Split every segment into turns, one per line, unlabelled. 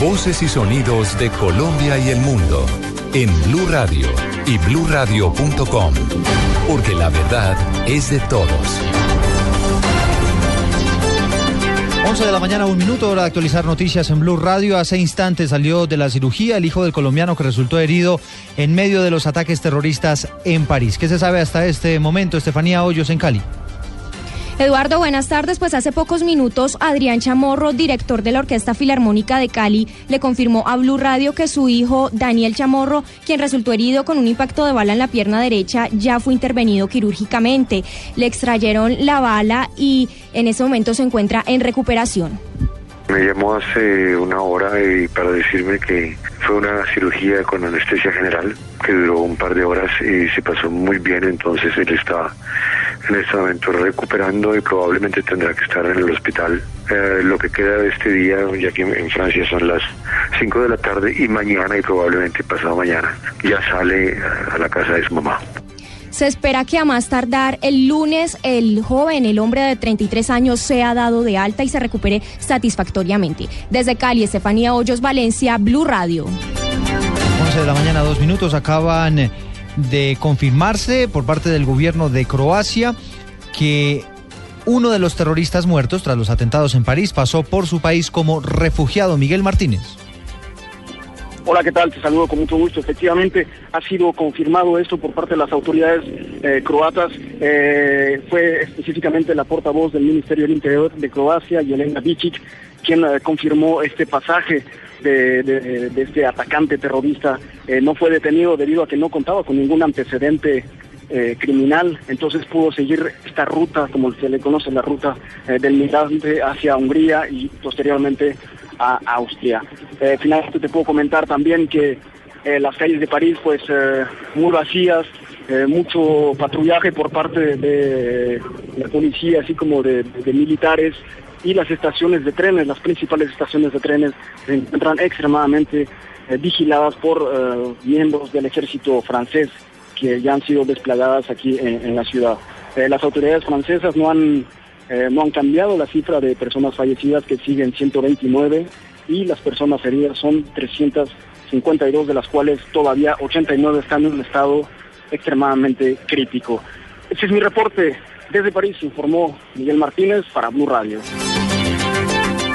Voces y sonidos de Colombia y el mundo en Blue Radio y bluradio.com, porque la verdad es de todos.
11 de la mañana, un minuto, hora de actualizar noticias en Blue Radio. Hace instantes salió de la cirugía el hijo del colombiano que resultó herido en medio de los ataques terroristas en París. ¿Qué se sabe hasta este momento, Estefanía Hoyos en Cali?
Eduardo, buenas tardes. Pues hace pocos minutos Adrián Chamorro, director de la Orquesta Filarmónica de Cali, le confirmó a Blue Radio que su hijo Daniel Chamorro, quien resultó herido con un impacto de bala en la pierna derecha, ya fue intervenido quirúrgicamente. Le extrayeron la bala y en ese momento se encuentra en recuperación.
Me llamó hace una hora para decirme que fue una cirugía con anestesia general que duró un par de horas y se pasó muy bien, entonces él está en este momento recuperando y probablemente tendrá que estar en el hospital. Eh, lo que queda de este día, ya que en Francia son las 5 de la tarde y mañana y probablemente pasado mañana ya sale a la casa de su mamá.
Se espera que a más tardar el lunes el joven, el hombre de 33 años, sea dado de alta y se recupere satisfactoriamente. Desde Cali, Estefanía Hoyos, Valencia, Blue Radio.
11 de la mañana, dos minutos, acaban de confirmarse por parte del gobierno de Croacia que uno de los terroristas muertos tras los atentados en París pasó por su país como refugiado, Miguel Martínez.
Hola, ¿qué tal? Te saludo con mucho gusto. Efectivamente, ha sido confirmado esto por parte de las autoridades eh, croatas. Eh, fue específicamente la portavoz del Ministerio del Interior de Croacia, Yelena Bicic, quien eh, confirmó este pasaje de, este atacante terrorista eh, no fue detenido debido a que no contaba con ningún antecedente eh, criminal, entonces pudo seguir esta ruta, como se le conoce, la ruta del migrante hacia Hungría y posteriormente a Austria. finalmente te puedo comentar también que las calles de París, pues muy vacías, mucho patrullaje por parte de, la policía, así como de militares, y las estaciones de trenes, las principales estaciones de trenes se encuentran extremadamente eh, vigiladas por eh, miembros del ejército francés que ya han sido desplegadas aquí en, la ciudad. Eh, las autoridades francesas no han, no han cambiado la cifra de personas fallecidas que siguen 129 y las personas heridas son 352 de las cuales todavía 89 están en un estado extremadamente crítico. Ese es mi reporte. Desde París informó Miguel Martínez para Blue Radio.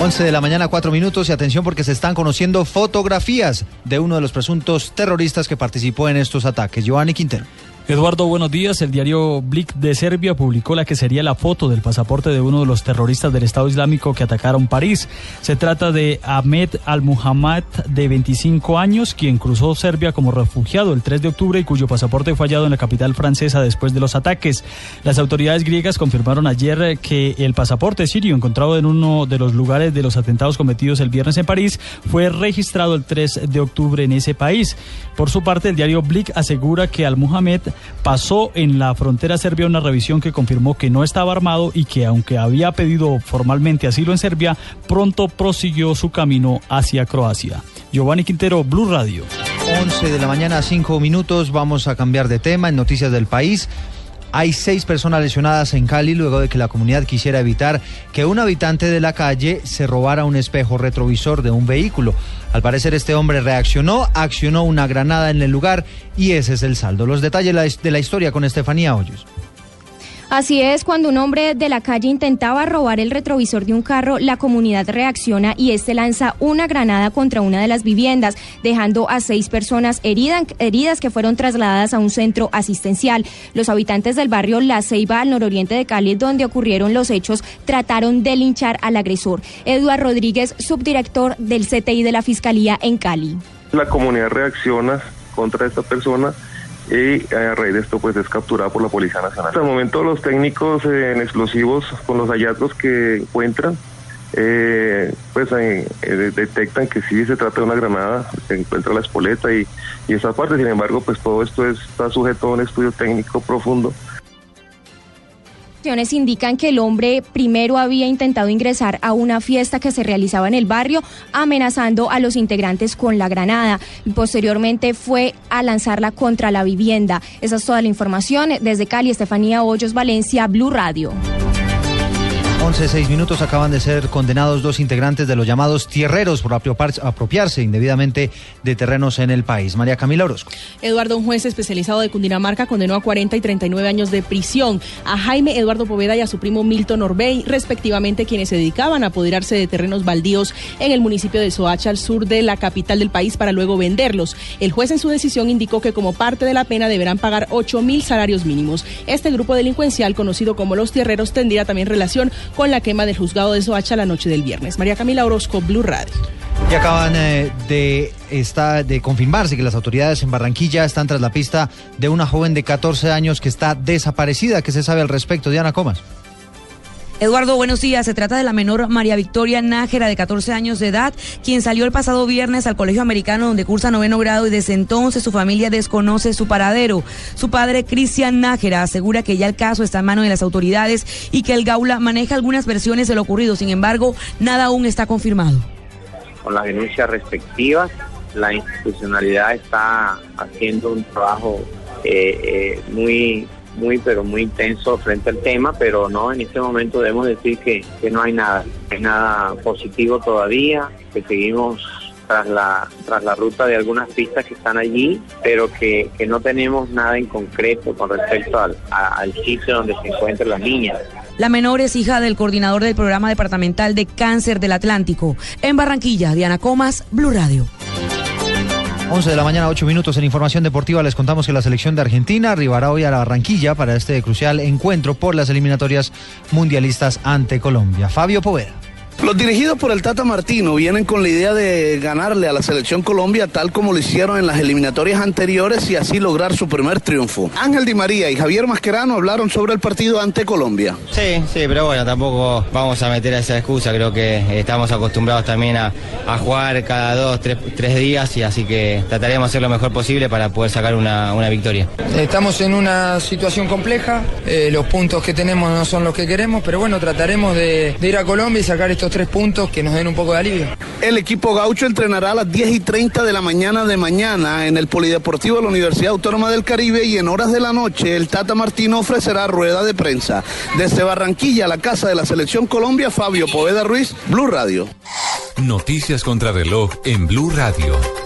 11 de la mañana, 4 minutos y atención porque se están conociendo fotografías de uno de los presuntos terroristas que participó en estos ataques. Giovanni Quintero.
Eduardo, buenos días. El diario Blick de Serbia publicó la que sería la foto del pasaporte de uno de los terroristas del Estado Islámico que atacaron París. Se trata de Ahmed Al-Muhammad, de 25 años, quien cruzó Serbia como refugiado el 3 de octubre y cuyo pasaporte fue hallado en la capital francesa después de los ataques. Las autoridades griegas confirmaron ayer que el pasaporte sirio encontrado en uno de los lugares de los atentados cometidos el viernes en París fue registrado el 3 de octubre en ese país. Por su parte, el diario Blick asegura que Al-Muhammad pasó en la frontera serbia una revisión que confirmó que no estaba armado y que aunque había pedido formalmente asilo en Serbia, pronto prosiguió su camino hacia Croacia. Giovanni Quintero, Blue Radio.
11 de la mañana, 5 minutos. Vamos a cambiar de tema en Noticias del País. Hay seis personas lesionadas en Cali luego de que la comunidad quisiera evitar que un habitante de la calle se robara un espejo retrovisor de un vehículo. Al parecer este hombre reaccionó, accionó una granada en el lugar y ese es el saldo. Los detalles de la historia con Estefanía Hoyos.
Así es, cuando un hombre de la calle intentaba robar el retrovisor de un carro, la comunidad reacciona y este lanza una granada contra una de las viviendas, dejando a seis personas heridas que fueron trasladadas a un centro asistencial. Los habitantes del barrio La Ceiba, al nororiente de Cali, donde ocurrieron los hechos, trataron de linchar al agresor. Eduardo Rodríguez, subdirector del CTI de la Fiscalía en Cali.
La comunidad reacciona contra esta persona y a raíz de esto pues es capturada por la Policía Nacional. Hasta el momento los técnicos en explosivos con los hallazgos que encuentran eh, pues eh, detectan que sí se trata de una granada, se encuentra la espoleta y, y esa parte, sin embargo pues todo esto está sujeto a un estudio técnico profundo
indican que el hombre primero había intentado ingresar a una fiesta que se realizaba en el barrio, amenazando a los integrantes con la granada. Posteriormente fue a lanzarla contra la vivienda. Esa es toda la información. Desde Cali, Estefanía Hoyos, Valencia, Blue Radio.
11, 6 minutos acaban de ser condenados dos integrantes de los llamados tierreros por apropiarse indebidamente de terrenos en el país. María Camila Orozco.
Eduardo, un juez especializado de Cundinamarca, condenó a 40 y 39 años de prisión a Jaime Eduardo Poveda y a su primo Milton Orbey, respectivamente, quienes se dedicaban a apoderarse de terrenos baldíos en el municipio de Soacha, al sur de la capital del país, para luego venderlos. El juez en su decisión indicó que como parte de la pena deberán pagar 8 mil salarios mínimos. Este grupo delincuencial, conocido como los tierreros, tendría también relación con la quema del juzgado de Soacha la noche del viernes. María Camila Orozco, Blue Radio.
Y acaban eh, de, de confirmarse que las autoridades en Barranquilla están tras la pista de una joven de 14 años que está desaparecida. ¿Qué se sabe al respecto? Diana Comas.
Eduardo, buenos días. Se trata de la menor María Victoria Nájera, de 14 años de edad, quien salió el pasado viernes al colegio americano donde cursa noveno grado y desde entonces su familia desconoce su paradero. Su padre, Cristian Nájera, asegura que ya el caso está en manos de las autoridades y que el Gaula maneja algunas versiones de lo ocurrido. Sin embargo, nada aún está confirmado.
Con las denuncias respectivas, la institucionalidad está haciendo un trabajo eh, eh, muy muy pero muy intenso frente al tema, pero no, en este momento debemos decir que, no hay nada, hay nada positivo todavía, que seguimos tras la, tras la ruta de algunas pistas que están allí, pero que, no tenemos nada en concreto con respecto al, al sitio donde se encuentra la niña.
La menor es hija del coordinador del programa departamental de cáncer del Atlántico. En Barranquilla, Diana Comas, Blue Radio.
11 de la mañana, 8 minutos en información deportiva. Les contamos que la selección de Argentina arribará hoy a la Barranquilla para este crucial encuentro por las eliminatorias mundialistas ante Colombia. Fabio Poveda.
Los dirigidos por el Tata Martino vienen con la idea de ganarle a la selección Colombia tal como lo hicieron en las eliminatorias anteriores y así lograr su primer triunfo. Ángel Di María y Javier Mascherano hablaron sobre el partido ante Colombia.
Sí, sí, pero bueno, tampoco vamos a meter esa excusa. Creo que estamos acostumbrados también a, jugar cada dos, tres, días y así que trataremos de hacer lo mejor posible para poder sacar una, victoria.
Estamos en una situación compleja, eh, los puntos que tenemos no son los que queremos, pero bueno, trataremos de, de ir a Colombia y sacar estos tres puntos que nos den un poco de alivio.
El equipo gaucho entrenará a las 10 y 30 de la mañana de mañana en el Polideportivo de la Universidad Autónoma del Caribe y en horas de la noche el Tata Martino ofrecerá rueda de prensa. Desde Barranquilla, la casa de la Selección Colombia, Fabio Poveda Ruiz, Blue Radio.
Noticias contra reloj en Blue Radio.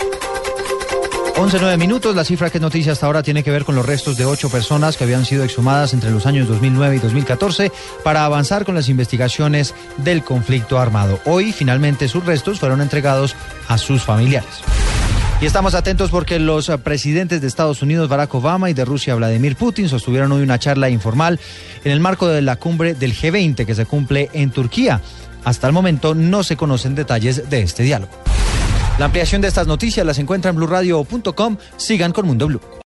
11 minutos. La cifra que es noticia hasta ahora tiene que ver con los restos de ocho personas que habían sido exhumadas entre los años 2009 y 2014 para avanzar con las investigaciones del conflicto armado. Hoy, finalmente, sus restos fueron entregados a sus familiares. Y estamos atentos porque los presidentes de Estados Unidos, Barack Obama, y de Rusia, Vladimir Putin, sostuvieron hoy una charla informal en el marco de la cumbre del G20 que se cumple en Turquía. Hasta el momento no se conocen detalles de este diálogo. La ampliación de estas noticias las encuentra en blurradio.com. Sigan con Mundo Blue.